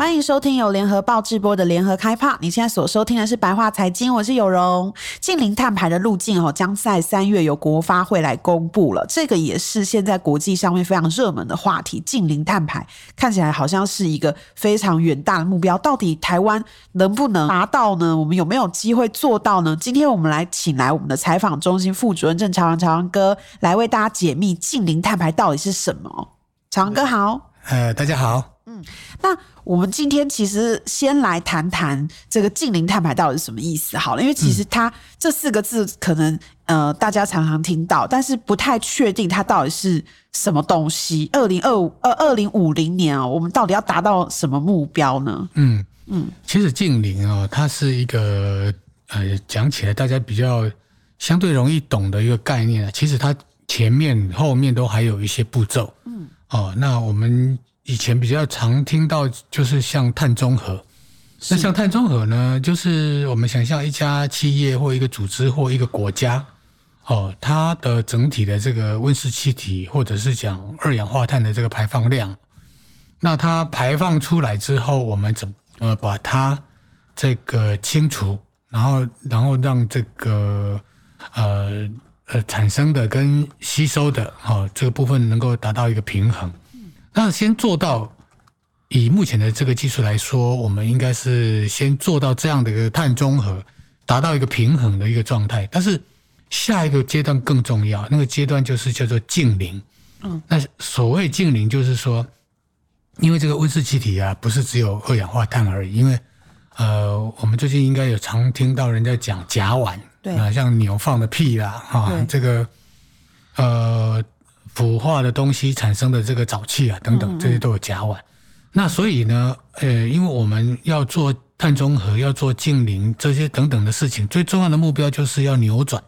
欢迎收听由联合报直播的联合开趴。你现在所收听的是白话财经，我是有容。近零碳排的路径哦，将在三月由国发会来公布了。这个也是现在国际上面非常热门的话题。近零碳排看起来好像是一个非常远大的目标，到底台湾能不能达到呢？我们有没有机会做到呢？今天我们来请来我们的采访中心副主任郑朝阳，朝阳哥来为大家解密近零碳排到底是什么。朝阳哥好，呃，大家好。嗯，那我们今天其实先来谈谈这个近零碳排到底是什么意思好了，因为其实它这四个字可能呃大家常常听到，但是不太确定它到底是什么东西。二零二五呃二零五零年啊，我们到底要达到什么目标呢？嗯嗯，其实近零哦，它是一个呃讲起来大家比较相对容易懂的一个概念啊。其实它前面后面都还有一些步骤。嗯哦，那我们。以前比较常听到就是像碳中和，那像碳中和呢，就是我们想象一家企业或一个组织或一个国家，哦，它的整体的这个温室气体或者是讲二氧化碳的这个排放量，那它排放出来之后，我们怎么把它这个清除，然后然后让这个呃呃产生的跟吸收的哦这个部分能够达到一个平衡。那先做到，以目前的这个技术来说，我们应该是先做到这样的一个碳中和，达到一个平衡的一个状态。但是下一个阶段更重要，那个阶段就是叫做净零。嗯，那所谓净零，就是说，因为这个温室气体啊，不是只有二氧化碳而已。因为呃，我们最近应该有常听到人家讲甲烷，对啊，像牛放的屁啦，啊，这个呃。腐化的东西产生的这个沼气啊，等等，这些都有甲烷。那所以呢，呃，因为我们要做碳中和，要做净零这些等等的事情，最重要的目标就是要扭转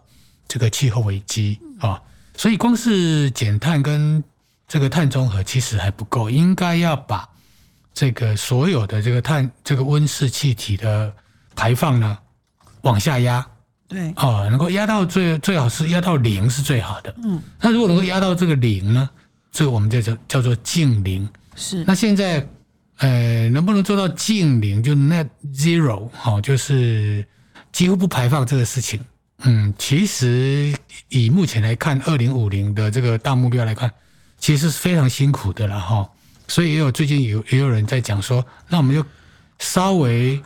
这个气候危机啊。所以光是减碳跟这个碳中和其实还不够，应该要把这个所有的这个碳这个温室气体的排放呢往下压。对哦，能够压到最最好是压到零是最好的。嗯，那如果能够压到这个零呢？这个我们叫做叫做净零。是。那现在呃，能不能做到净零？就 net zero 哦，就是几乎不排放这个事情。嗯，其实以目前来看，二零五零的这个大目标来看，其实是非常辛苦的了哈。所以也有最近有也有人在讲说，那我们就稍微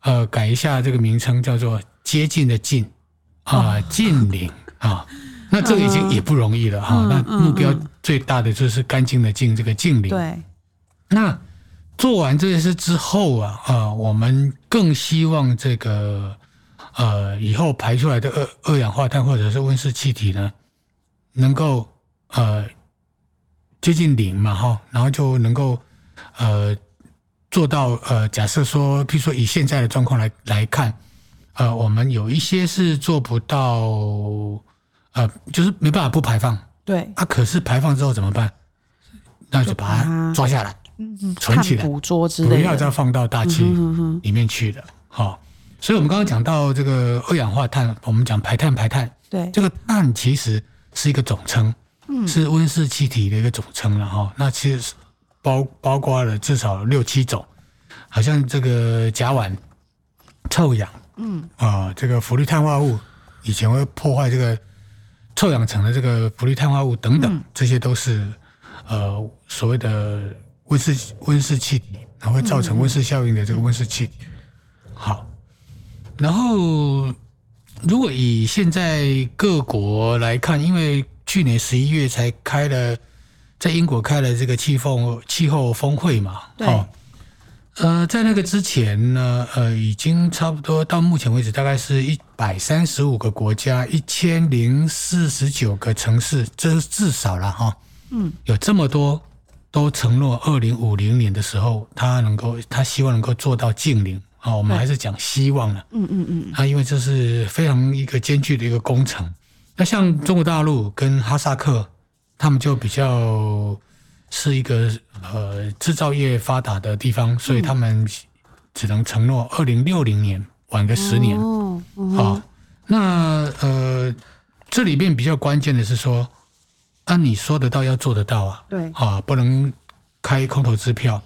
呃改一下这个名称，叫做。接近的近啊，近邻啊，那这个已经也不容易了哈。那目标最大的就是干净的净，这个净零。对。那做完这件事之后啊啊，我们更希望这个呃以后排出来的二二氧化碳或者是温室气体呢，能够呃接近零嘛哈，然后就能够呃做到呃假设说，譬如说以现在的状况来来看。呃，我们有一些是做不到，呃，就是没办法不排放。对。啊，可是排放之后怎么办？那就把它抓下来，嗯，存起来，捕捉之类的，不要再放到大气里面去了。好、嗯，所以我们刚刚讲到这个二氧化碳，我们讲排碳，排碳。对。这个碳其实是一个总称，嗯，是温室气体的一个总称了哈。那其实包包括了至少六七种，好像这个甲烷、臭氧。嗯啊、呃，这个氟氯碳化物以前会破坏这个臭氧层的这个氟氯碳化物等等，嗯、这些都是呃所谓的温室温室气体，然后会造成温室效应的这个温室气体。好，然后如果以现在各国来看，因为去年十一月才开了在英国开了这个气候气候峰会嘛，对。哦呃，在那个之前呢，呃，已经差不多到目前为止，大概是一百三十五个国家，一千零四十九个城市，这是至少了哈。嗯，有这么多都承诺，二零五零年的时候，他能够，他希望能够做到净零啊。我们还是讲希望了。嗯嗯嗯。啊，因为这是非常一个艰巨的一个工程。那像中国大陆跟哈萨克，他们就比较。是一个呃制造业发达的地方，所以他们只能承诺二零六零年晚个十年。哦，哦，那呃，这里面比较关键的是说，按、啊、你说得到要做得到啊。对。啊，不能开空头支票。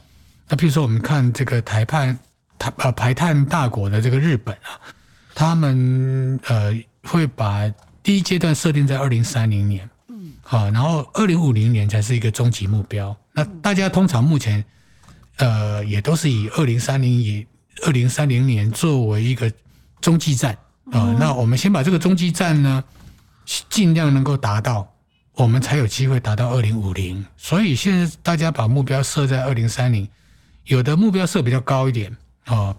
那譬如说，我们看这个台判台呃排碳大国的这个日本啊，他们呃会把第一阶段设定在二零三零年。嗯。好，然后二零五零年才是一个终极目标。那大家通常目前。呃，也都是以二零三零以二零三零年作为一个中继站啊、呃。那我们先把这个中继站呢，尽量能够达到，我们才有机会达到二零五零。所以现在大家把目标设在二零三零，有的目标设比较高一点啊、呃。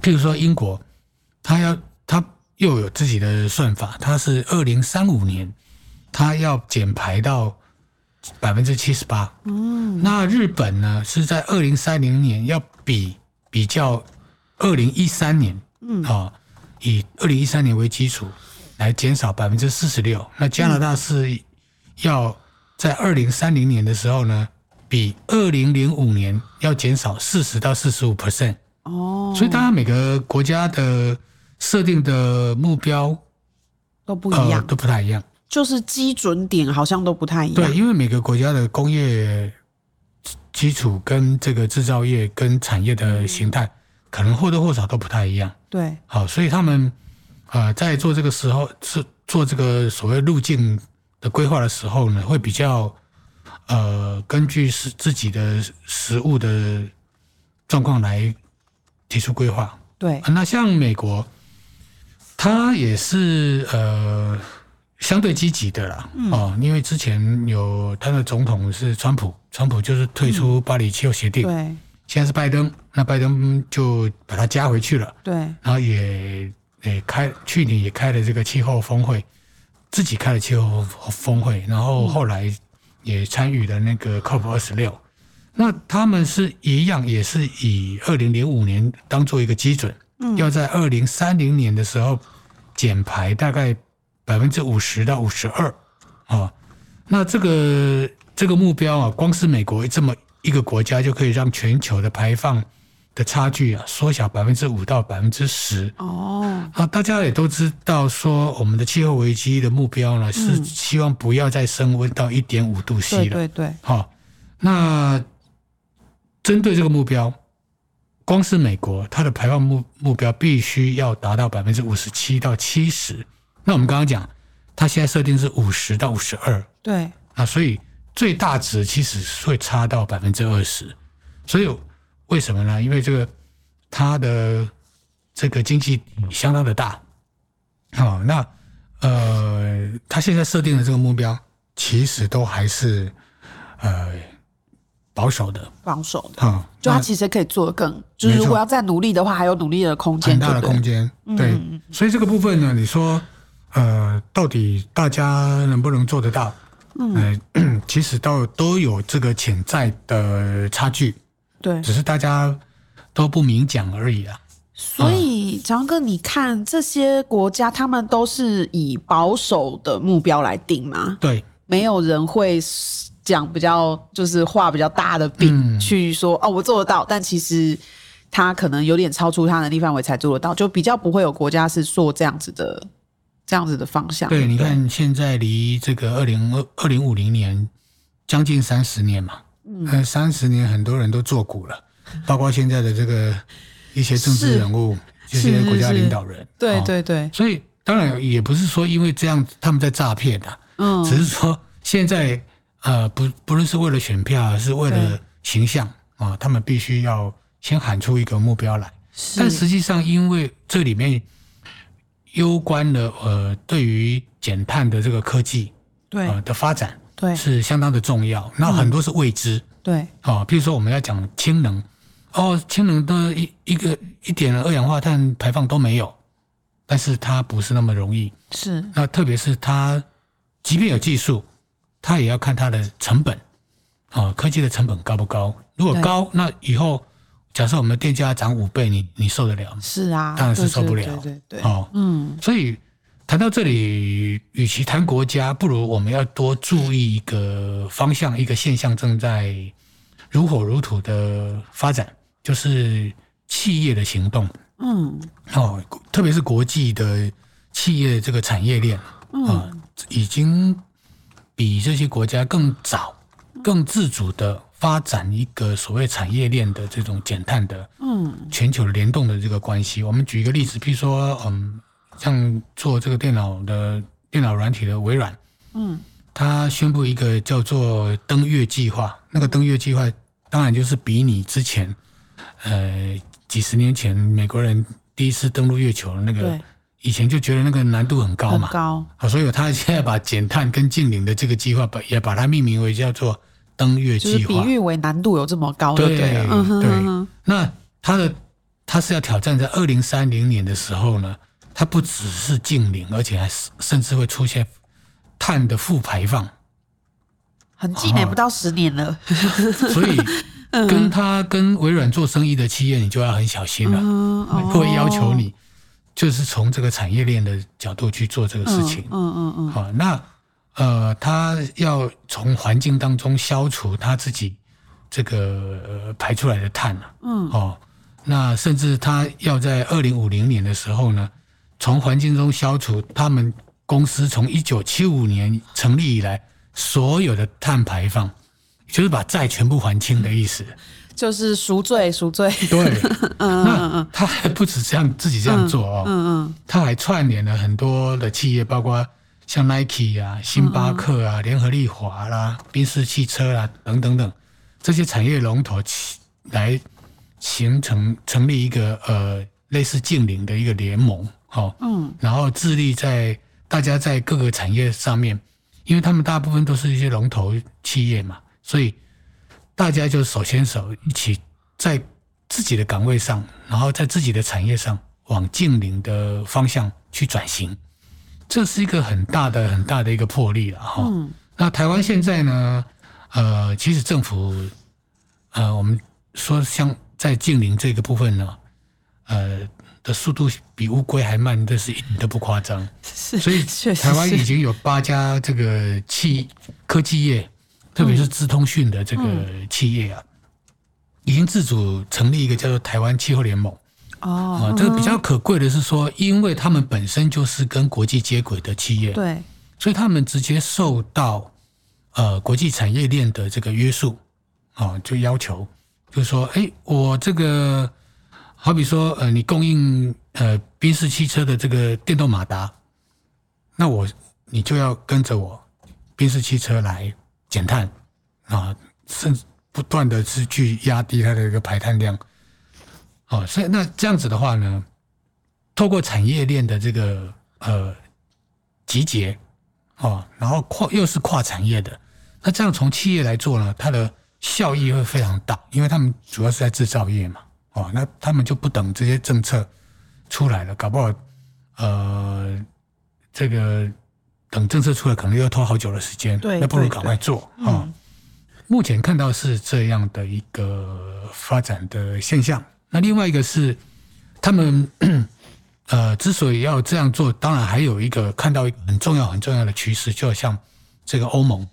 譬如说英国，它要它又有自己的算法，它是二零三五年，它要减排到。百分之七十八，嗯，那日本呢是在二零三零年要比比较二零一三年，嗯啊，以二零一三年为基础来减少百分之四十六。那加拿大是要在二零三零年的时候呢，比二零零五年要减少四十到四十五 percent。哦，所以大家每个国家的设定的目标都不一样，呃，都不太一样。就是基准点好像都不太一样。对，因为每个国家的工业基础跟这个制造业跟产业的形态，可能或多或少都不太一样。对，好，所以他们啊、呃，在做这个时候是做这个所谓路径的规划的时候呢，会比较呃，根据是自己的实物的状况来提出规划。对，那像美国，它也是呃。相对积极的啦，哦，因为之前有他的总统是川普，川普就是退出巴黎气候协定，对，现在是拜登，那拜登就把他加回去了，对，然后也也开去年也开了这个气候峰会，自己开了气候峰会，然后后来也参与了那个 COP 二十六，那他们是一样，也是以二零零五年当做一个基准，要在二零三零年的时候减排大概。百分之五十到五十二，啊，那这个这个目标啊，光是美国这么一个国家就可以让全球的排放的差距啊缩小百分之五到百分之十。哦，啊，大家也都知道说，我们的气候危机的目标呢是希望不要再升温到一点五度 C 了。对对对。好，那针对这个目标，光是美国它的排放目目标必须要达到百分之五十七到七十。那我们刚刚讲，它现在设定是五十到五十二，对，啊，所以最大值其实会差到百分之二十，所以为什么呢？因为这个它的这个经济相当的大，好，那呃，它现在设定的这个目标其实都还是呃保守的，保守的，啊，就他其实可以做的更，就是如果要再努力的话，还有努力的空间，很大的空间，对，所以这个部分呢，你说。呃，到底大家能不能做得到？嗯，呃、其实都都有这个潜在的差距，对，只是大家都不明讲而已啦。所以，长哥，你看这些国家，他们都是以保守的目标来定吗？对，没有人会讲比较就是画比较大的饼、嗯、去说哦，我做得到，但其实他可能有点超出他能力范围才做得到，就比较不会有国家是做这样子的。这样子的方向，对，你看现在离这个二零二二零五零年将近三十年嘛，嗯，三十年很多人都做股了，包括现在的这个一些政治人物，这些国家领导人，对对对，所以当然也不是说因为这样他们在诈骗的，嗯，只是说现在呃不不论是为了选票，还是为了形象啊，他们必须要先喊出一个目标来，但实际上因为这里面。攸关了呃，对于减碳的这个科技对。呃的发展对。是相当的重要，那很多是未知。对。啊，譬如说我们要讲氢能哦，氢能的一一个一点二氧化碳排放都没有，但是它不是那么容易。是。那特别是它即便有技术，它也要看它的成本啊，科技的成本高不高？如果高，那以后。假设我们的电价涨五倍，你你受得了吗？是啊，当然是受不了。对对哦，嗯，所以谈到这里，与其谈国家，不如我们要多注意一个方向，一个现象正在如火如荼的发展，就是企业的行动。嗯，哦，特别是国际的企业这个产业链啊、嗯呃，已经比这些国家更早、更自主的发展一个所谓产业链的这种减碳的，嗯，全球联动的这个关系。我们举一个例子，比如说，嗯，像做这个电脑的电脑软体的微软，嗯，他宣布一个叫做登月计划，那个登月计划当然就是比你之前，呃。几十年前，美国人第一次登陆月球的那个，以前就觉得那个难度很高嘛，高，所以他现在把减碳跟净零的这个计划，把也把它命名为叫做登月计划，就是比喻为难度有这么高，对对、嗯、对。那他的他是要挑战在二零三零年的时候呢，它不只是净零，而且还甚至会出现碳的负排放，很近呢，不到十年了，所以。跟他跟微软做生意的企业，你就要很小心了，嗯哦、会要求你就是从这个产业链的角度去做这个事情。嗯嗯嗯。好、嗯嗯，那呃，他要从环境当中消除他自己这个、呃、排出来的碳嗯。哦，那甚至他要在二零五零年的时候呢，从环境中消除他们公司从一九七五年成立以来所有的碳排放。就是把债全部还清的意思，就是赎罪赎罪。对，那他还不止这样自己这样做哦，嗯嗯，他还串联了很多的企业，包括像 Nike 啊、星巴克啊、联合利华啦、宾士汽车啦等等等。这些产业龙头，来形成成立一个呃类似净零的一个联盟，哦，嗯，然后致力在大家在各个产业上面，因为他们大部分都是一些龙头企业嘛。所以大家就手牵手一起在自己的岗位上，然后在自己的产业上往净零的方向去转型，这是一个很大的很大的一个魄力了哈。嗯。那台湾现在呢？呃，其实政府呃，我们说像在近邻这个部分呢，呃的速度比乌龟还慢，这是一点都不夸张。是。所以 台湾已经有八家这个企科技业。特别是资通讯的这个企业啊，已经自主成立一个叫做台湾气候联盟。哦，这个比较可贵的是说，因为他们本身就是跟国际接轨的企业，对，所以他们直接受到呃国际产业链的这个约束，哦，就要求就是说，哎，我这个好比说，呃，你供应呃宾士汽车的这个电动马达，那我你就要跟着我宾士汽车来。减碳啊，甚至不断的是去压低它的一个排碳量，哦，所以那这样子的话呢，透过产业链的这个呃集结哦，然后跨又是跨产业的，那这样从企业来做呢，它的效益会非常大，因为他们主要是在制造业嘛，哦，那他们就不等这些政策出来了，搞不好呃这个。等政策出来，可能又要拖好久的时间，那不如赶快做啊、哦！目前看到是这样的一个发展的现象。那另外一个是，他们 呃之所以要这样做，当然还有一个看到一个很重要很重要的趋势，就像这个欧盟，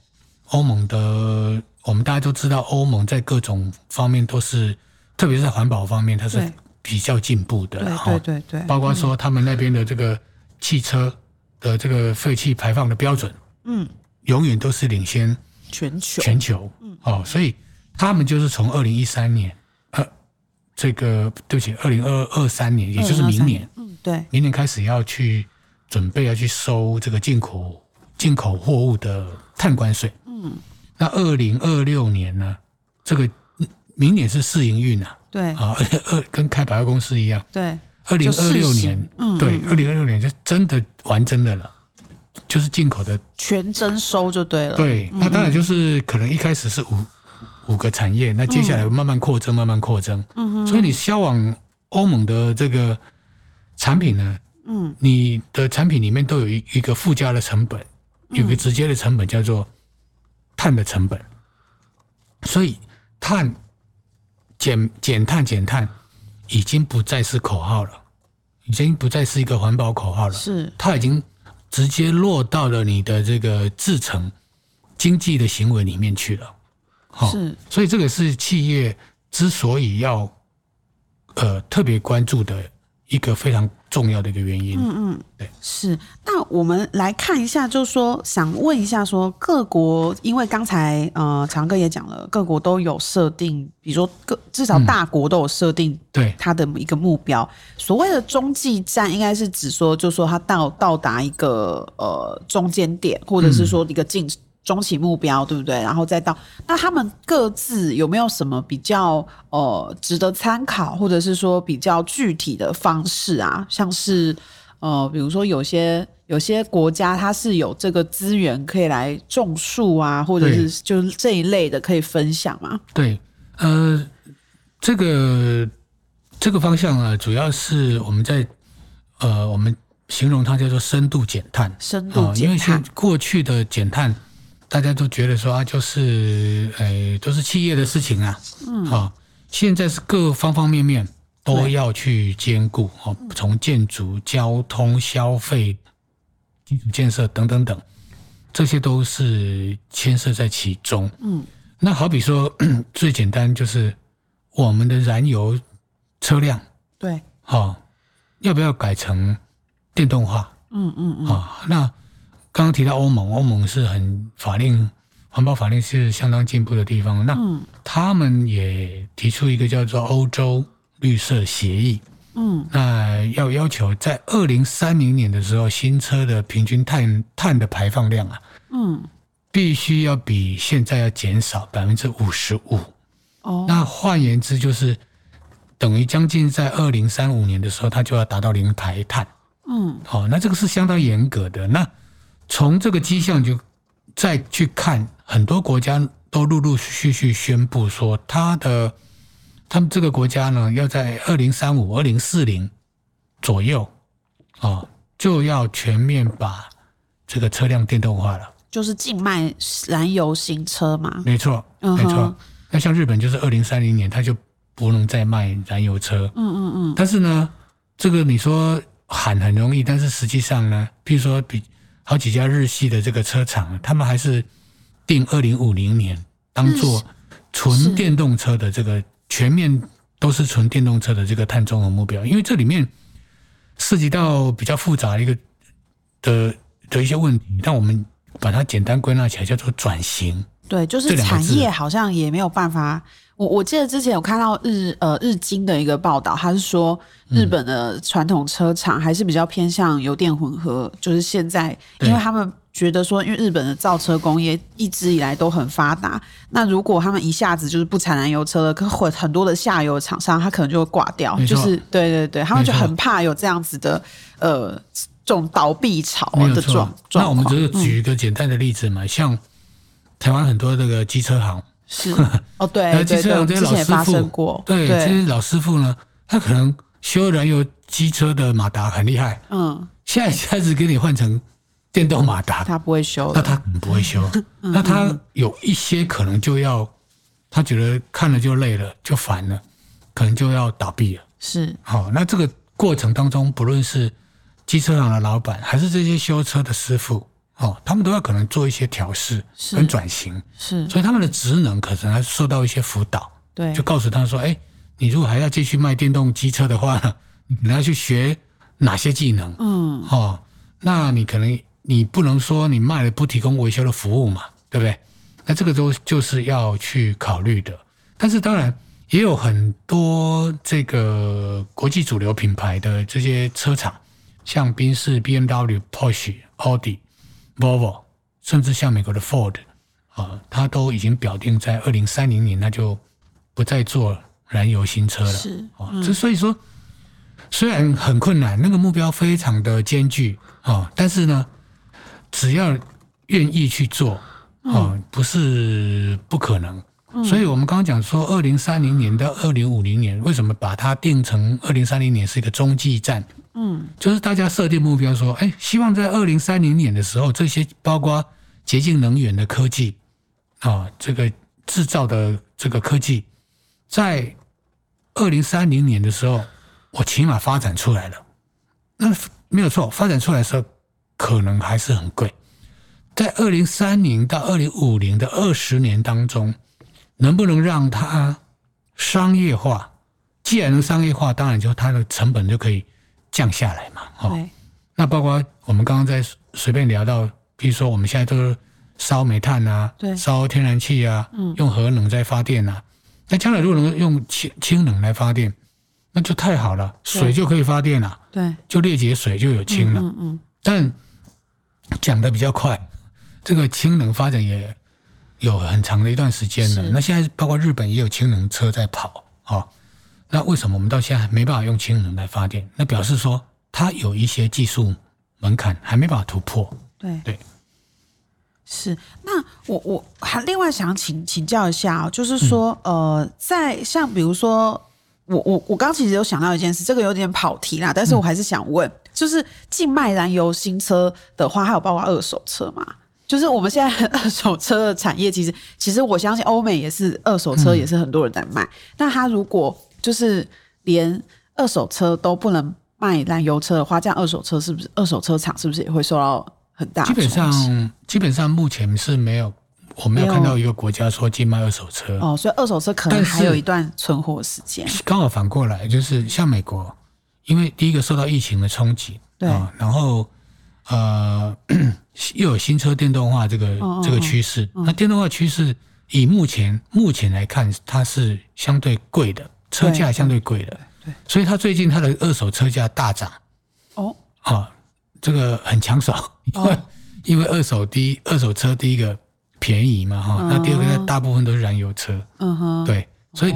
欧盟的我们大家都知道，欧盟在各种方面都是，特别是在环保方面，它是比较进步的。对对对对，包括说他们那边的这个汽车。的这个废气排放的标准，嗯，永远都是领先全球，全球，嗯，哦，所以他们就是从二零一三年，呃，这个对不起，二零二二三年，也就是明年，嗯，对，明年开始要去准备要去收这个进口进口货物的碳关税，嗯，那二零二六年呢，这个明年是试营运啊，对，啊，二跟开百货公司一样，对。二零二六年，嗯，对，二零二六年就真的完真的了，就是进口的全征收就对了。对，那当然就是可能一开始是五五个产业，那接下来慢慢扩增，慢慢扩增。嗯哼。所以你销往欧盟的这个产品呢，嗯，你的产品里面都有一一个附加的成本，有个直接的成本叫做碳的成本。所以碳减减碳减碳。已经不再是口号了，已经不再是一个环保口号了。是，它已经直接落到了你的这个制成经济的行为里面去了。是，所以这个是企业之所以要呃特别关注的一个非常重要的一个原因。嗯嗯，对，是。那我们来看一下，就是说，想问一下，说各国，因为刚才呃强哥也讲了，各国都有设定，比如说各至少大国都有设定对它的一个目标。嗯、所谓的中继站，应该是指说，就是说它到到达一个呃中间点，或者是说一个进。嗯中期目标对不对？然后再到那他们各自有没有什么比较呃值得参考，或者是说比较具体的方式啊？像是呃，比如说有些有些国家它是有这个资源可以来种树啊，或者是就是这一类的可以分享吗？对，呃，这个这个方向啊，主要是我们在呃，我们形容它叫做深度减碳，深度减碳，因为像过去的减碳。大家都觉得说啊，就是诶，都是企业的事情啊，嗯，好，现在是各方方面面都要去兼顾哦，从建筑、交通、消费、基础建设等等等，这些都是牵涉在其中。嗯，那好比说 最简单就是我们的燃油车辆，对，好，要不要改成电动化？嗯嗯嗯，啊，那。刚刚提到欧盟，欧盟是很法令环保法令是相当进步的地方。那他们也提出一个叫做欧洲绿色协议。嗯，那要要求在二零三零年的时候，新车的平均碳碳的排放量啊，嗯，必须要比现在要减少百分之五十五。哦，那换言之，就是等于将近在二零三五年的时候，它就要达到零排碳。嗯，好，那这个是相当严格的。那从这个迹象就再去看，很多国家都陆陆续续宣布说，他的他们这个国家呢，要在二零三五、二零四零左右啊，就要全面把这个车辆电动化了，就是禁卖燃油型车嘛。没错，没错。那像日本就是二零三零年，它就不能再卖燃油车。嗯嗯嗯。但是呢，这个你说喊很容易，但是实际上呢，譬如说比。好几家日系的这个车厂，他们还是定二零五零年当做纯电动车的这个全面都是纯电动车的这个碳中和目标，因为这里面涉及到比较复杂的一个的的一些问题，但我们把它简单归纳起来叫做转型。对，就是产业好像也没有办法。我我记得之前有看到日呃日经的一个报道，他是说日本的传统车厂还是比较偏向油电混合，就是现在，因为他们觉得说，因为日本的造车工业一直以来都很发达，那如果他们一下子就是不产燃油车了，可很很多的下游厂商他可能就会挂掉，就是对对对，他们就很怕有这样子的呃这种倒闭潮的状状。那我们只是举一个简单的例子嘛，嗯、像台湾很多这个机车行。是 哦，对，对，对，对，之前也发生过。对，这些老师傅呢，他可能修燃油机车的马达很厉害，嗯，现在开始给你换成电动马达，他不会修，那他不会修，那他有一些可能就要，他觉得看了就累了，就烦了，可能就要倒闭了。是，好，那这个过程当中，不论是机车行的老板，还是这些修车的师傅。哦，他们都要可能做一些调试跟转型，是，所以他们的职能可能还受到一些辅导，对，就告诉他说，哎，你如果还要继续卖电动机车的话，你要去学哪些技能？嗯，哦，那你可能你不能说你卖了不提供维修的服务嘛，对不对？那这个都就是要去考虑的。但是当然也有很多这个国际主流品牌的这些车厂，像宾士、BMW、Porsche、奥迪。Volvo，甚至像美国的 Ford，啊，它都已经表定在二零三零年，那就不再做燃油新车了。是，啊，这所以说，虽然很困难，那个目标非常的艰巨啊，但是呢，只要愿意去做啊，不是不可能。所以我们刚刚讲说，二零三零年到二零五零年，为什么把它定成二零三零年是一个中继站？嗯，就是大家设定目标说，哎，希望在二零三零年的时候，这些包括洁净能源的科技啊，这个制造的这个科技，在二零三零年的时候，我起码发展出来了。那没有错，发展出来的时候可能还是很贵。在二零三零到二零五零的二十年当中，能不能让它商业化？既然能商业化，当然就它的成本就可以。降下来嘛，哦、那包括我们刚刚在随便聊到，比如说我们现在都是烧煤炭啊，对，烧天然气啊，嗯，用核能在发电啊。那将来如果能用氢氢能来发电，那就太好了，水就可以发电了，对，就裂解水就有氢了。嗯嗯。但讲的比较快，这个氢能发展也有很长的一段时间了。那现在包括日本也有氢能车在跑，哦，那为什么我们到现在还没办法用氢能来发电？那表示说它有一些技术门槛还没办法突破。对对，是。那我我还另外想请请教一下哦，就是说，嗯、呃，在像比如说。我我我刚其实有想到一件事，这个有点跑题啦，但是我还是想问，嗯、就是禁卖燃油新车的话，还有包括二手车吗？就是我们现在二手车的产业，其实其实我相信欧美也是二手车也是很多人在卖。那、嗯、他如果就是连二手车都不能卖燃油车的话，这样二手车是不是二手车厂是不是也会受到很大？基本上基本上目前是没有。我没有看到一个国家说禁卖二手车哦，所以二手车可能还有一段存活时间。刚好反过来，就是像美国，因为第一个受到疫情的冲击，对、哦，然后呃 又有新车电动化这个这个趋势，哦哦那电动化趋势以目前目前来看，它是相对贵的，车价相对贵了，对，对，所以它最近它的二手车价大涨。哦，啊、哦，这个很抢手，因为、哦、因为二手第一二手车第一个。便宜嘛哈，那第二个大部分都是燃油车，嗯哼，对，所以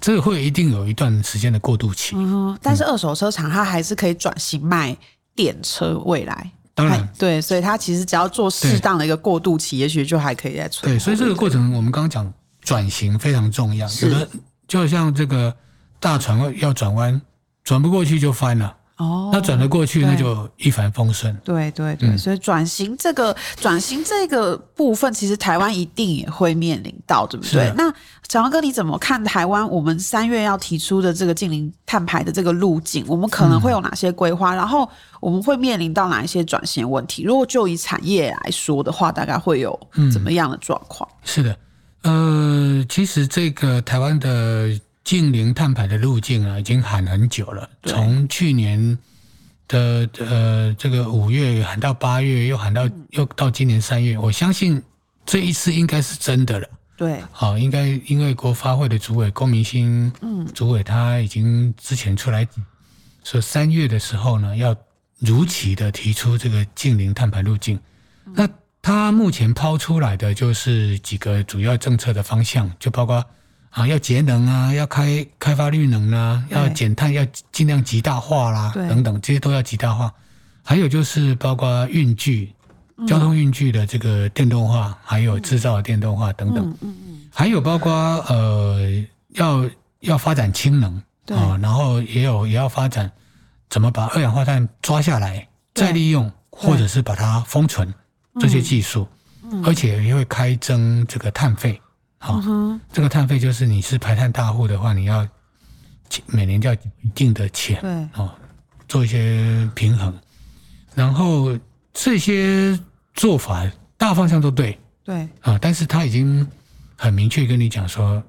这个会一定有一段时间的过渡期。嗯哼，但是二手车厂它还是可以转型卖电车，未来。当然。对，所以它其实只要做适当的一个过渡期，也许就还可以再存。对，所以这个过程我们刚刚讲转型非常重要，有的就像这个大船要转弯，转不过去就翻了。哦，那转得过去，那就一帆风顺。对对对，所以转型这个转型这个部分，其实台湾一定也会面临到，对不对？那小王哥，你怎么看台湾？我们三月要提出的这个近零碳排的这个路径，我们可能会有哪些规划？然后我们会面临到哪一些转型问题？如果就以产业来说的话，大概会有怎么样的状况？是的，呃，其实这个台湾的。净零碳排的路径啊，已经喊很久了。从去年的呃这个五月喊到八月，又喊到又到今年三月，我相信这一次应该是真的了。对，好，应该因为国发会的主委龚明鑫，嗯，主委他已经之前出来说三月的时候呢，要如期的提出这个净零碳排路径。那他目前抛出来的就是几个主要政策的方向，就包括。啊，要节能啊，要开开发绿能啊，要减碳，要尽量极大化啦，等等，这些都要极大化。还有就是包括运具、交通运具的这个电动化，嗯、还有制造的电动化等等。嗯嗯，嗯。还有包括呃，要要发展氢能啊，然后也有也要发展怎么把二氧化碳抓下来再利用，或者是把它封存这些技术，而且也会开征这个碳费。好，这个碳费就是你是排碳大户的话，你要每年要一定的钱，对，哦，做一些平衡。然后这些做法大方向都对，对啊，但是他已经很明确跟你讲说，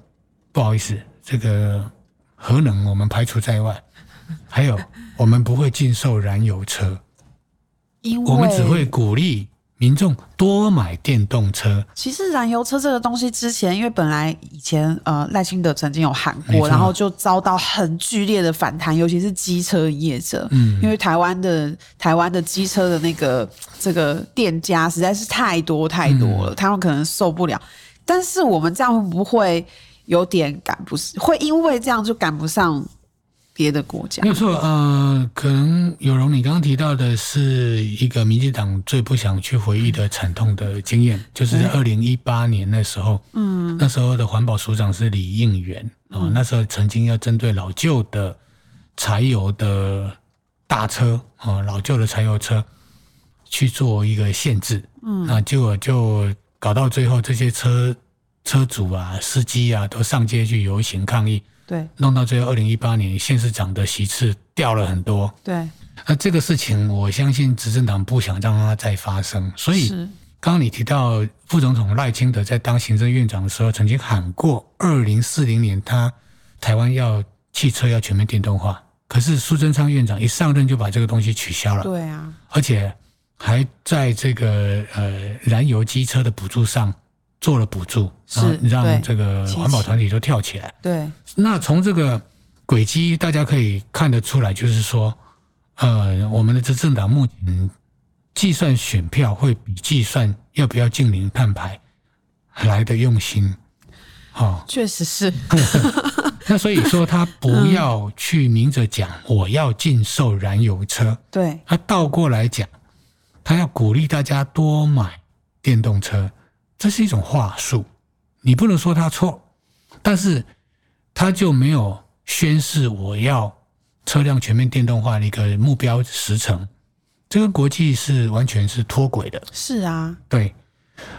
不好意思，这个核能我们排除在外，还有我们不会禁售燃油车，我们只会鼓励。民众多买电动车。其实燃油车这个东西，之前因为本来以前呃赖清德曾经有喊过，然后就遭到很剧烈的反弹，尤其是机车业者。嗯，因为台湾的台湾的机车的那个这个店家实在是太多太多了，他们可能受不了。但是我们这样会不会有点赶不上？会因为这样就赶不上？别的国家。没有错，呃，可能有容，你刚刚提到的是一个民进党最不想去回忆的惨痛的经验，就是在二零一八年那时候，嗯，那时候的环保署长是李应元啊，嗯、那时候曾经要针对老旧的柴油的大车啊，老旧的柴油车去做一个限制，嗯，那结果就搞到最后，这些车车主啊、司机啊都上街去游行抗议。对，弄到最后，二零一八年县市长的席次掉了很多。对，那这个事情，我相信执政党不想让它再发生。所以，刚刚你提到副总统赖清德在当行政院长的时候，曾经喊过，二零四零年他台湾要汽车要全面电动化。可是苏贞昌院长一上任就把这个东西取消了。对啊，而且还在这个呃燃油机车的补助上做了补助，是让这个环保团体都跳起来。对，那从这个轨迹大家可以看得出来，就是说，呃，我们的执政党目前计算选票会比计算要不要净零碳排来的用心。哦，确实是。那所以说，他不要去明着讲我要禁售燃油车，对，他倒过来讲，他要鼓励大家多买电动车，这是一种话术，你不能说他错，但是他就没有宣示我要车辆全面电动化的一个目标时程，这跟国际是完全是脱轨的。是啊，对，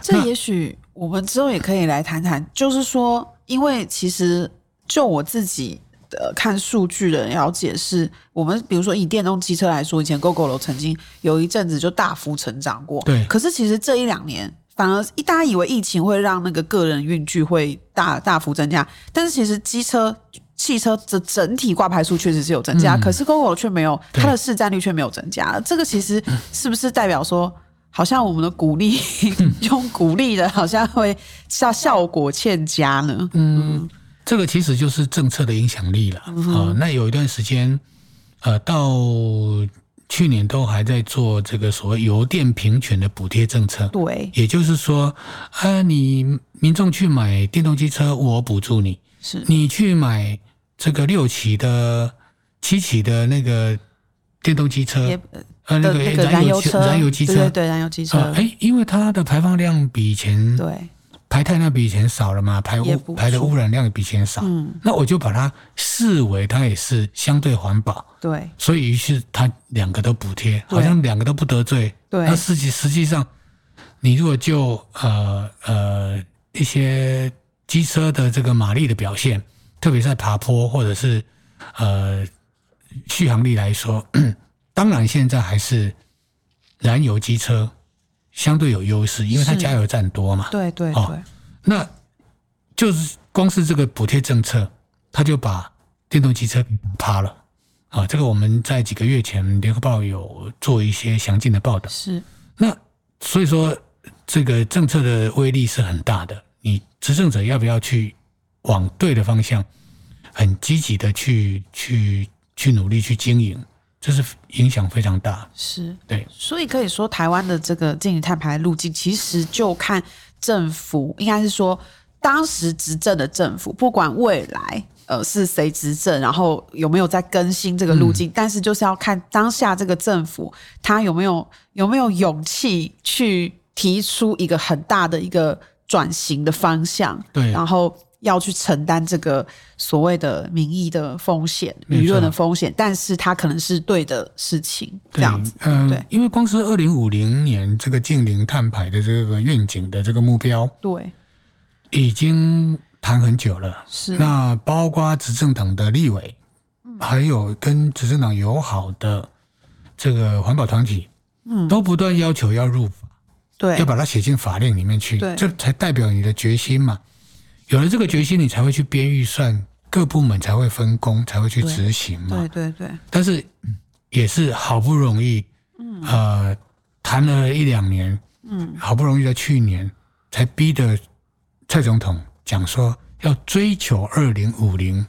这也许我们之后也可以来谈谈，就是说，因为其实。就我自己的看数据的了解是，我们比如说以电动汽车来说，以前 Gogoro 曾经有一阵子就大幅成长过。对。可是其实这一两年，反而一大家以为疫情会让那个个人运距会大大幅增加，但是其实机车、汽车的整体挂牌数确实是有增加，嗯、可是 Gogoro 却没有，它的市占率却没有增加。这个其实是不是代表说，好像我们的鼓励、嗯、用鼓励的，好像会效效果欠佳呢？嗯。嗯这个其实就是政策的影响力了啊、嗯呃。那有一段时间，呃，到去年都还在做这个所谓油电平权的补贴政策。对，也就是说，啊，你民众去买电动机车，我补助你；是你去买这个六期的、七期的那个电动机车，呃，那个燃油车、燃油机车，对对，燃油机车。哎、呃，因为它的排放量比以前对。排碳量比以前少了嘛，排污排的污染量也比以前少，嗯，那我就把它视为它也是相对环保，对，所以于是它两个都补贴，好像两个都不得罪，对，那实际实际上，你如果就呃呃一些机车的这个马力的表现，特别在爬坡或者是呃续航力来说，当然现在还是燃油机车。相对有优势，因为它加油站多嘛。对对对、哦，那就是光是这个补贴政策，它就把电动汽车给打趴了啊！这个我们在几个月前联合报有做一些详尽的报道。是，那所以说这个政策的威力是很大的。你执政者要不要去往对的方向，很积极的去去去努力去经营？这是影响非常大，是。对，所以可以说台湾的这个进行碳排路径，其实就看政府，应该是说当时执政的政府，不管未来呃是谁执政，然后有没有在更新这个路径，嗯，但是就是要看当下这个政府他有没有有没有勇气去提出一个很大的一个转型的方向，对，然后。要去承担这个所谓的民意的风险、舆论的风险，但是它可能是对的事情，这样子。嗯，对，因为光是二零五零年这个净零碳排的这个愿景的这个目标，对，已经谈很久了。是，那包括执政党的立委，还有跟执政党友好的这个环保团体，嗯，都不断要求要入法，对，要把它写进法令里面去，对，这才代表你的决心嘛。有了这个决心，你才会去编预算，各部门才会分工，才会去执行嘛。对对对。但是也是好不容易，嗯，呃，谈了一两年，嗯，好不容易在去年才逼得蔡总统讲说要追求二零五零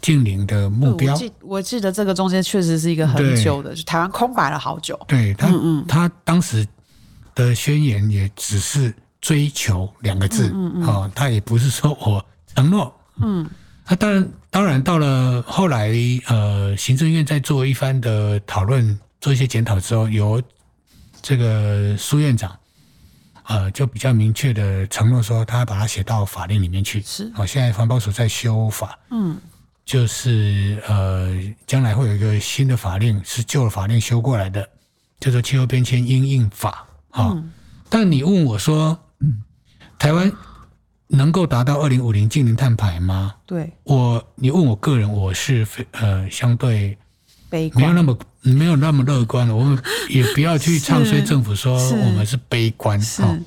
近零的目标。我记我记得这个中间确实是一个很久的，就台湾空白了好久。对他，嗯嗯，他当时的宣言也只是。追求两个字，嗯嗯，哦，他也不是说我承诺，嗯，他当然当然到了后来，呃，行政院在做一番的讨论，做一些检讨之后，由这个苏院长，呃，就比较明确的承诺说，他把它写到法令里面去，是，哦，现在环保署在修法，嗯，就是呃，将来会有一个新的法令，是旧的法令修过来的，叫做气候变迁因应法，啊，嗯，但你问我说。嗯，台湾能够达到二零五零净零碳排吗？对，我你问我个人，我是非呃相对悲观，没有那么没有那么乐观。我们 也不要去唱衰政府说我们是悲观哦。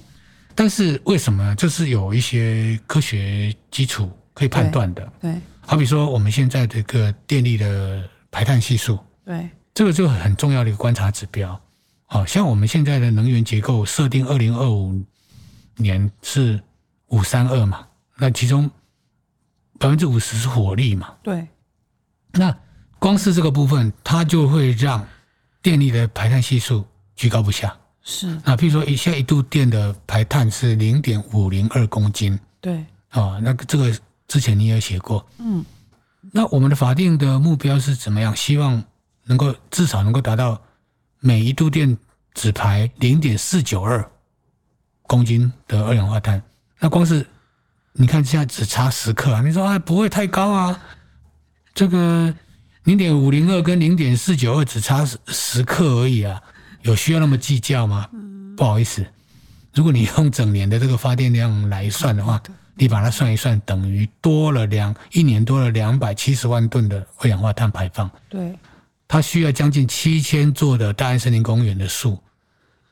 但是为什么呢？这是有一些科学基础可以判断的。对，好比说我们现在这个电力的排碳系数。对，这个就很重要的一个观察指标。好像我们现在的能源结构设定二零二五年是五三二嘛，那其中百分之五十是火力嘛。对，那光是这个部分，它就会让电力的排碳系数居高不下。是，那譬如说，一下一度电的排碳是零点五零二公斤。对，啊，那个这个之前你也写过。嗯，那我们的法定的目标是怎么样？希望能够至少能够达到每一度电只排零点四九二公斤的二氧化碳。那光是你看现在只差十克啊，你说啊不会太高啊？这个零点五零二跟零点四九二只差十十克而已啊，有需要那么计较吗？不好意思。如果你用整年的这个发电量来算的话，你把它算一算，等于多了两一年多了两百七十万吨的二氧化碳排放。对，它需要将近七千座的大安森林公园的树，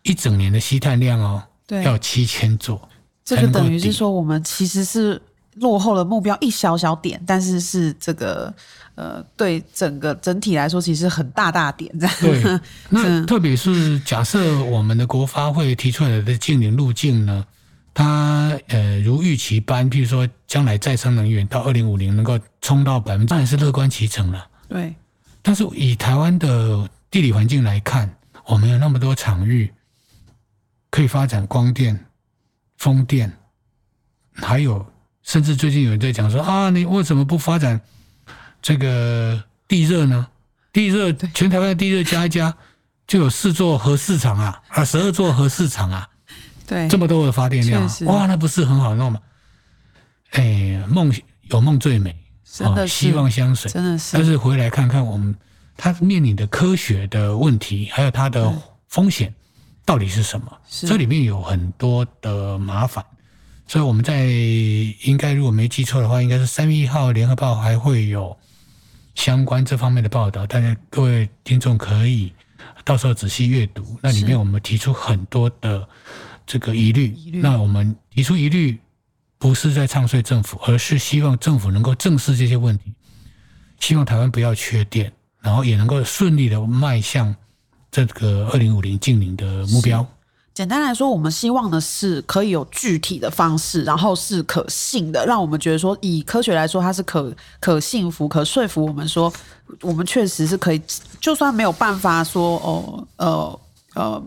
一整年的吸碳量哦，对，要七千座。这就等于是说，我们其实是落后了目标一小小点，但是是这个。呃，对整个整体来说，其实很大大点这样。对，那特别是假设我们的国发会提出来的净零路径呢，它呃如预期般，譬如说将来再生能源到二零五零能够冲到百分之，当然是乐观其成了。对，但是以台湾的地理环境来看，我们有那么多场域可以发展光电、风电，还有甚至最近有人在讲说啊，你为什么不发展？这个地热呢？地热全台湾的地热加一加，就有四座核市场啊，啊，十二座核市场啊，对，这么多的发电量，哇，那不是很好弄吗？哎，梦有梦最美，真的、哦、希望相随，真的是。但是回来看看我们，它面临的科学的问题，还有它的风险到底是什么？这里面有很多的麻烦。所以我们在应该如果没记错的话，应该是三月一号联合报还会有相关这方面的报道，大家各位听众可以到时候仔细阅读。那里面我们提出很多的这个疑虑，那我们提出疑虑，不是在唱衰政府，而是希望政府能够正视这些问题，希望台湾不要缺电，然后也能够顺利的迈向这个二零五零近零的目标。简单来说，我们希望的是可以有具体的方式，然后是可信的，让我们觉得说，以科学来说，它是可可信服、可说服我们说，我们确实是可以，就算没有办法说哦，呃呃，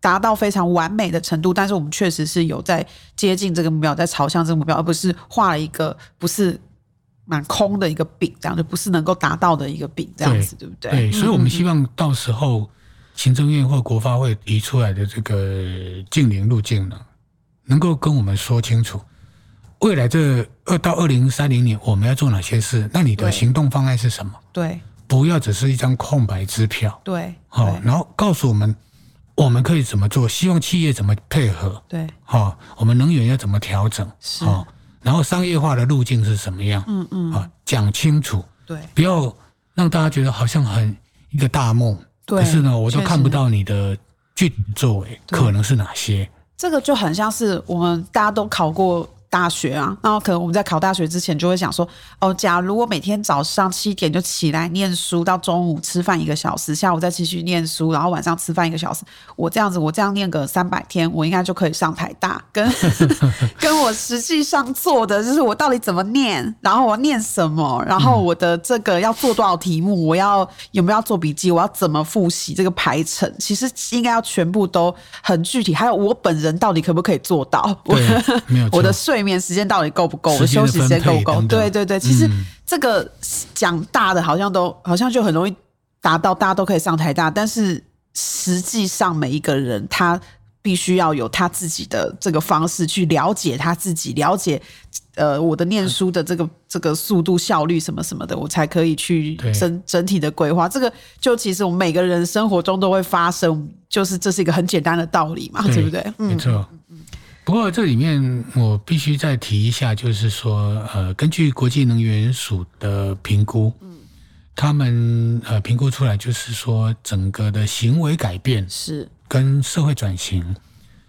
达到非常完美的程度，但是我们确实是有在接近这个目标，在朝向这个目标，而不是画了一个不是蛮空的一个饼，这样就不是能够达到的一个饼，这样子对，对不对？对，所以我们希望到时候。行政院或国发会提出来的这个净零路径呢，能够跟我们说清楚，未来这二到二零三零年我们要做哪些事？那你的行动方案是什么？对，不要只是一张空白支票。对，好，然后告诉我们我们可以怎么做，希望企业怎么配合。对，好，我们能源要怎么调整？是，然后商业化的路径是什么样？嗯嗯，啊，讲清楚。对，不要让大家觉得好像很一个大梦。可是呢，我都看不到你的具体作为，可能是哪些？这个就很像是我们大家都考过。大学啊，然后可能我们在考大学之前就会想说，哦，假如我每天早上七点就起来念书，到中午吃饭一个小时，下午再继续念书，然后晚上吃饭一个小时，我这样子，我这样念个三百天，我应该就可以上台大。跟 跟我实际上做的，就是我到底怎么念，然后我念什么，然后我的这个要做多少题目，我要有没有要做笔记，我要怎么复习这个排程，其实应该要全部都很具体。还有我本人到底可不可以做到？对，没有。我的睡。睡眠时间到底够不够？我休息时间够不够？对对对，其实这个讲大的好像都好像就很容易达到，大家都可以上台大，但是实际上每一个人他必须要有他自己的这个方式去了解他自己，了解呃我的念书的这个这个速度效率什么什么的，我才可以去整整体的规划。这个就其实我们每个人生活中都会发生，就是这是一个很简单的道理嘛，对，对不对？没错。不过这里面我必须再提一下，就是说，呃，根据国际能源署的评估，嗯，他们呃评估出来就是说，整个的行为改变是。跟社会转型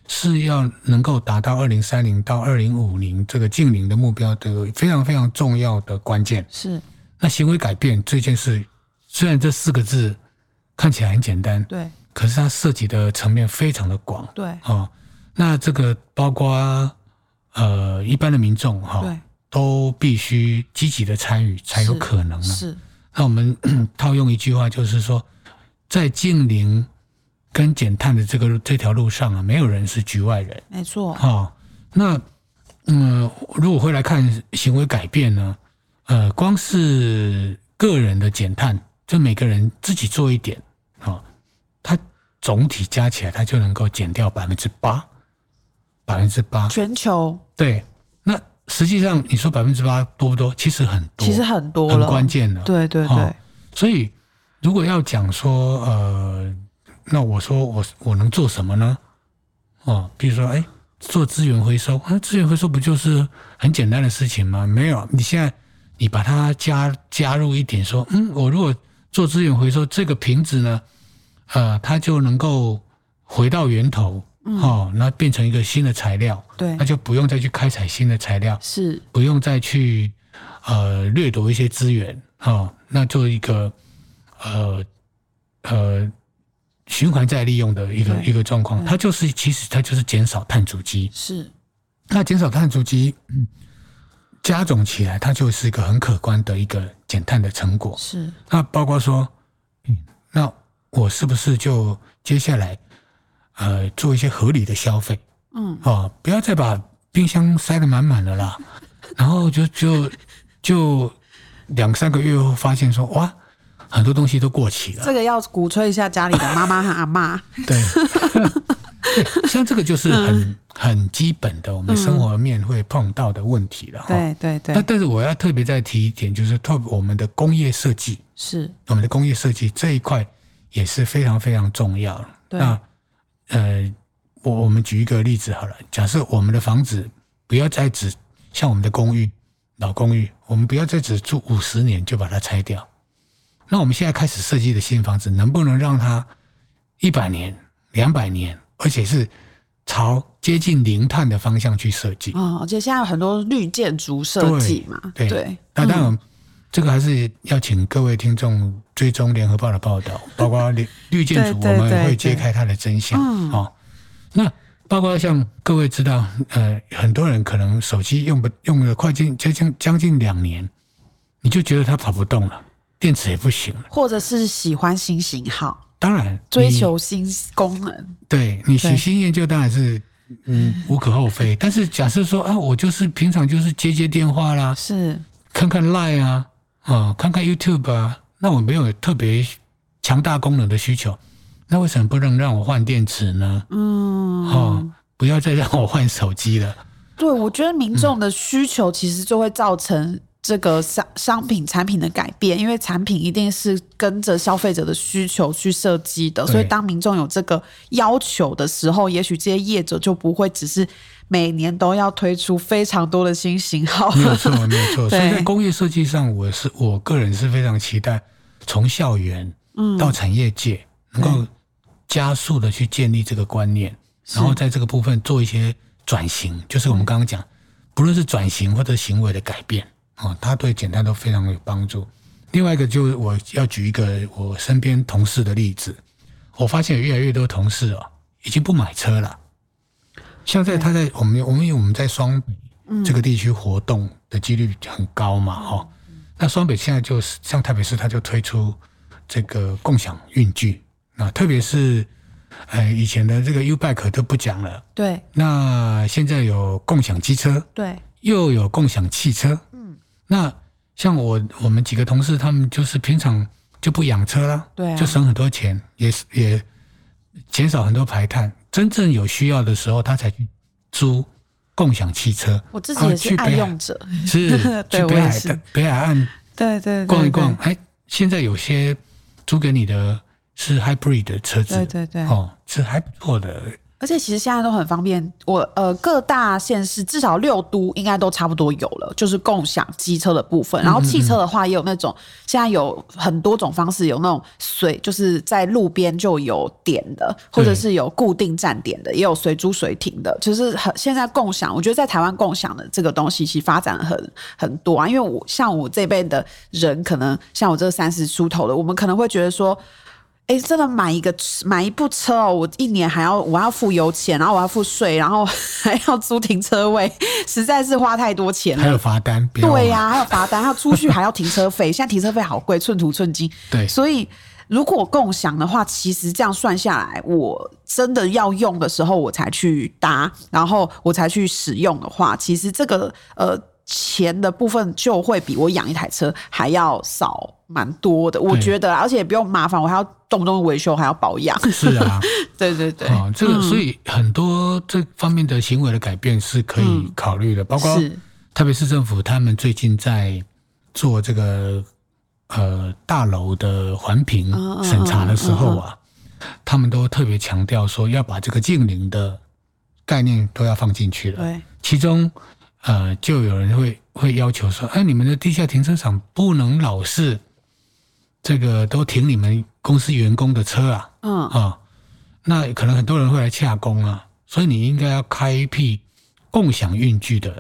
是要能够达到二零三零到二零五零这个净零的目标的非常非常重要的关键。是。那行为改变这件事虽然这四个字看起来很简单，对，可是它涉及的层面非常的广，对，哦，那这个包括呃一般的民众哈，对，都必须积极的参与才有可能呢。是，那我们 套用一句话，就是说，在近零跟减碳的这个这条路上啊，没有人是局外人，没错，哦，那嗯，如果回来看行为改变呢，呃，光是个人的减碳，就每个人自己做一点啊，哦，它总体加起来，它就能够减掉百分之八，百分之八。全球对，那实际上你说百分之八多不多？其实很多，其实很多很关键的。对对对，哦，所以如果要讲说，呃，那我说我我能做什么呢？哦，比如说，哎。做资源回收，那资源回收不就是很简单的事情吗？没有，你现在你把它加加入一点，说，嗯，我如果做资源回收，这个瓶子呢，呃，它就能够回到源头，嗯、哦，那变成一个新的材料，对，那就不用再去开采新的材料，是，不用再去呃掠夺一些资源，哦，那做一个呃呃。循环再利用的一个一个状况，它就是其实它就是减少碳足迹。是，那减少碳足迹，嗯，加总起来，它就是一个很可观的一个减碳的成果。是，那包括说，嗯，那我是不是就接下来呃做一些合理的消费？嗯，哦，不要再把冰箱塞得满满的啦，然后就就就两三个月后发现说哇。很多东西都过期了，这个要鼓吹一下家里的妈妈和阿妈。对，像这个就是很、嗯、很基本的，我们生活面会碰到的问题了。对对对。那但是我要特别再提一点，就是特我们的工业设计是我们的工业设计这一块也是非常非常重要。对。那呃，我我们举一个例子好了，假设我们的房子不要再只像我们的公寓老公寓，我们不要再只住五十年就把它拆掉。那我们现在开始设计的新房子，能不能让它一百年、两百年，而且是朝接近零碳的方向去设计？哦，而且现在有很多绿建筑设计嘛。对对。那当然，这个还是要请各位听众追踪联合报的报道，包括绿绿建筑，我们会揭开它的真相。哦，那包括像各位知道，呃，很多人可能手机用不用了快近将近将近两年，你就觉得它跑不动了。电池也不行了，或者是喜欢新型号，当然追求新功能。对，你喜新厌旧当然是嗯无可厚非。但是假设说啊，我就是平常就是接接电话啦，是看看 Line 啊，啊看看 YouTube 啊，那我没有特别强大功能的需求，那为什么不能让我换电池呢？嗯，哦，不要再让我换手机了。对，我觉得民众的需求其实就会造成。这个商商品产品的改变，因为产品一定是跟着消费者的需求去设计的，所以当民众有这个要求的时候，也许这些业者就不会只是每年都要推出非常多的新型号。没有错，没有错。所以在工业设计上，我是我个人是非常期待从校园到产业界能够加速的去建立这个观念，然后在这个部分做一些转型，就是我们刚刚讲，不论是转型或者行为的改变。啊，它对减碳都非常有帮助。另外一个就是我要举一个我身边同事的例子，我发现有越来越多同事哦，已经不买车了。像在他在我们我们因为我们在双北这个地区活动的几率很高嘛，哈。那双北现在就是像台北市，他就推出这个共享运具。啊，特别是呃以前的这个 U Bike 都不讲了，对。那现在有共享机车，对，又有共享汽车。嗯。那像我我们几个同事，他们就是平常就不养车了，对、啊，就省很多钱，也是也减少很多排碳。真正有需要的时候，他才去租共享汽车。我自己也是爱用者，是 去北海的北海岸，对对逛一逛。哎，现在有些租给你的是 hybrid 的车子，对对对，哦，是还不错的而且其实现在都很方便，我呃各大县市至少六都应该都差不多有了，就是共享机车的部分。然后汽车的话也有那种，现在有很多种方式，有那种随就是在路边就有点的，或者是有固定站点的，也有随租随停的，就是很现在共享。我觉得在台湾共享的这个东西其实发展很很多啊，因为我像我这辈的人，可能像我这三十出头的，我们可能会觉得说。哎，真的买一个买一部车哦，我一年还要我要付油钱，然后我要付税，然后 还要租停车位，实在是花太多钱了。还有罚单，对呀、啊，还有罚单，还有出去还要停车费，现在停车费好贵，寸土寸金。对，所以如果共享的话，其实这样算下来，我真的要用的时候我才去搭，然后我才去使用的话，其实这个呃。钱的部分就会比我养一台车还要少蛮多的，我觉得，而且也不用麻烦，我还要动不动维修，还要保养。是啊，对对对，哦，这个所以很多这方面的行为的改变是可以考虑的，嗯、包括特别市政府他们最近在做这个呃大楼的环评审查的时候啊，他们都特别强调说要把这个净零的概念都要放进去了，对，其中。呃，就有人会会要求说，哎，你们的地下停车场不能老是这个都停你们公司员工的车啊，嗯。啊、哦，那可能很多人会来洽工啊，所以你应该要开一批共享运具的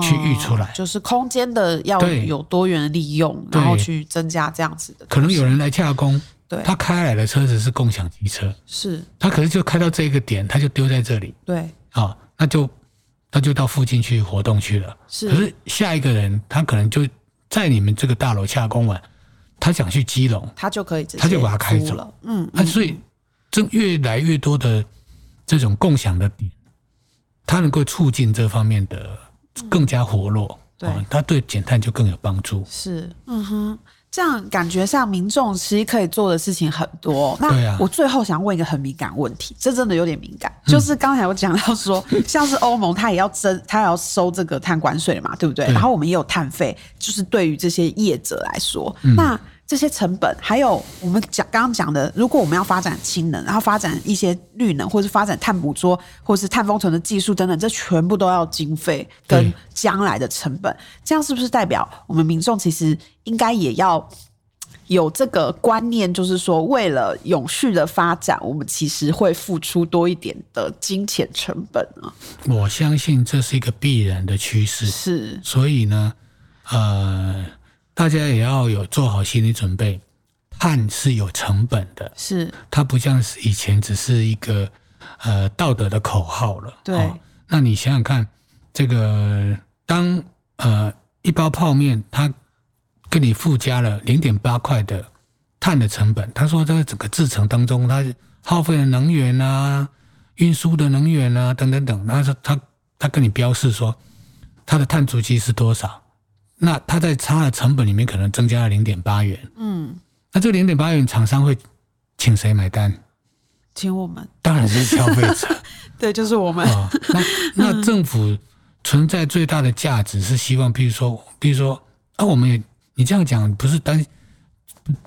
区域出来，哦、就是空间的要有多元的利用，然后去增加这样子的。可能有人来洽工，对，他开来的车子是共享机车，是，他可能就开到这个点，他就丢在这里，对，啊、哦，那就。他就到附近去活动去了。是，可是下一个人他可能就在你们这个大楼洽公完，他想去基隆，他就可以，他就把它开走了。嗯，那、嗯啊、所以这越来越多的这种共享的点，它能够促进这方面的更加活络。对、嗯，它对减碳就更有帮助。是，嗯哼。这样感觉上，民众其实可以做的事情很多。那我最后想问一个很敏感问题，这真的有点敏感，就是刚才我讲到说，像是欧盟，它也要征，它也要收这个碳关税嘛，对不对？然后我们也有碳费，就是对于这些业者来说，那。这些成本，还有我们讲刚刚讲的，如果我们要发展氢能，然后发展一些绿能，或是发展碳捕捉，或是碳封存的技术等等，这全部都要经费跟将来的成本。这样是不是代表我们民众其实应该也要有这个观念，就是说，为了永续的发展，我们其实会付出多一点的金钱成本呢？我相信这是一个必然的趋势。是，所以呢，呃。大家也要有做好心理准备，碳是有成本的，是它不像是以前只是一个呃道德的口号了。对、哦，那你想想看，这个当呃一包泡面它给你附加了零点八块的碳的成本，他说这个整个制程当中它耗费的能源啊、运输的能源啊等等等，他说他他跟你标示说它的碳足迹是多少。那他在差的成本里面可能增加了零点八元，嗯，那这零点八元厂商会请谁买单？请我们，当然是消费者，对，就是我们。哦、那那政府存在最大的价值是希望，比如说，比如说啊，我们也你这样讲不是单，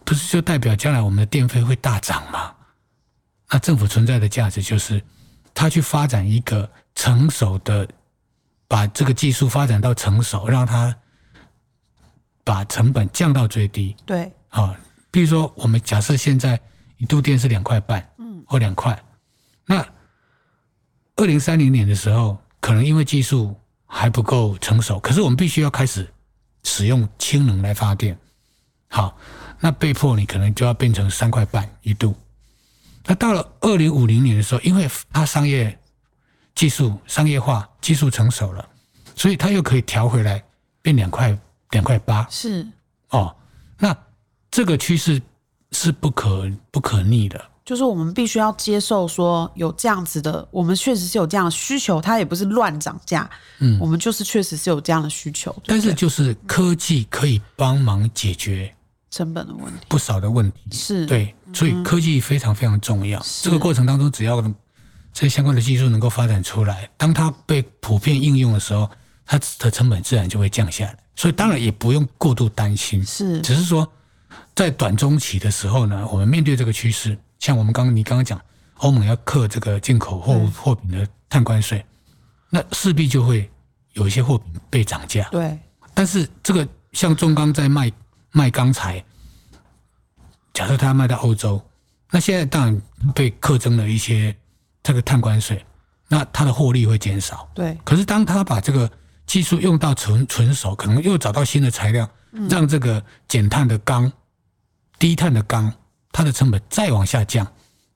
不是就代表将来我们的电费会大涨吗？那政府存在的价值就是，他去发展一个成熟的，把这个技术发展到成熟，让它。把成本降到最低。对，啊，比如说，我们假设现在一度电是两块半，嗯，或两块，那二零三零年的时候，可能因为技术还不够成熟，可是我们必须要开始使用氢能来发电。好，那被迫你可能就要变成三块半一度。那到了二零五零年的时候，因为它商业技术商业化技术成熟了，所以它又可以调回来变两块。两块八。是。哦，那这个趋势是不可不可逆的，就是我们必须要接受说有这样子的，我们确实是有这样的需求，它也不是乱涨价，嗯，我们就是确实是有这样的需求。但是就是科技可以帮忙解决成本的问题，不少的问题。是。对，所以科技非常非常重要。这个过程当中，只要这些相关的技术能够发展出来，当它被普遍应用的时候，它的成本自然就会降下来。所以当然也不用过度担心，是，只是说在短中期的时候呢，我们面对这个趋势，像我们刚刚你刚刚讲，欧盟要克这个进口货物货品的碳关税，那势必就会有一些货品被涨价。对，但是这个像中钢在卖卖钢材，假设他要卖到欧洲，那现在当然被课征了一些这个碳关税，那它的获利会减少。对，可是当他把这个技术用到纯纯熟，可能又找到新的材料，让这个减碳的钢、低碳的钢，它的成本再往下降，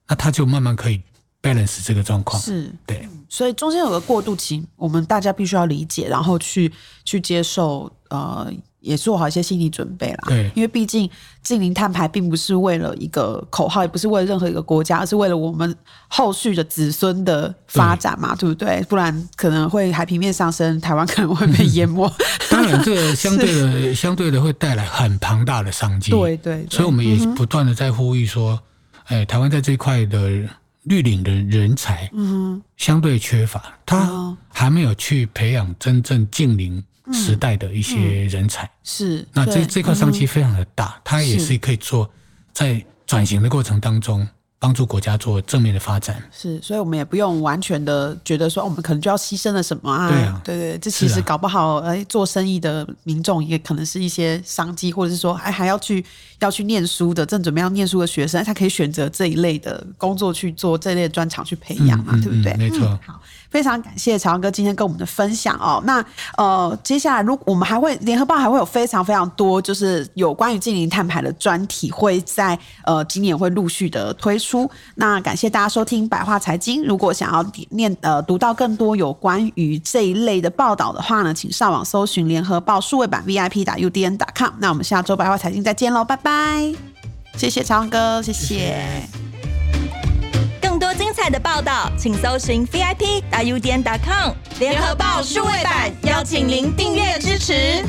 那它就慢慢可以 balance 这个状况。是，对，所以中间有个过渡期，我们大家必须要理解，然后去去接受，呃。也做好一些心理准备啦，对，因为毕竟近零碳排并不是为了一个口号，也不是为了任何一个国家，而是为了我们后续的子孙的发展嘛，对，对不对？不然可能会海平面上升，台湾可能会被淹没。嗯、当然，这个 相对的、相对的会带来很庞大的商机。对，对对，所以我们也不断的在呼吁说，哎、嗯，台湾在这一块的绿领的人才，嗯，相对缺乏，他还没有去培养真正净零。时代的一些人才、嗯嗯、是，那这这块商机非常的大，嗯、它也是。可以做在转型的过程当中。帮助国家做正面的发展。是，所以我们也不用完全的觉得说，我们可能就要牺牲了什么啊？对啊，对对，这其实搞不好，哎，做生意的民众也可能是一些商机，或者是说，哎，还要去要去念书的，正准备要念书的学生，他可以选择这一类的工作去做这类的专长去培养嘛，嗯、对不对？嗯、没错、嗯。好，非常感谢朝阳哥今天跟我们的分享哦。那呃，接下来如我们还会联合报还会有非常非常多，就是有关于净零碳排的专题，会在呃今年会陆续的推出。那感谢大家收听百话财经。如果想要念呃读到更多有关于这一类的报道的话呢，请上网搜寻联合报数位版 VIP 打 UDN 打 com。那我们下周百话财经再见喽，拜拜！谢谢长哥，谢谢。的报道请搜寻 vip 大 u 点 com 联合报数位版邀请您订阅支持。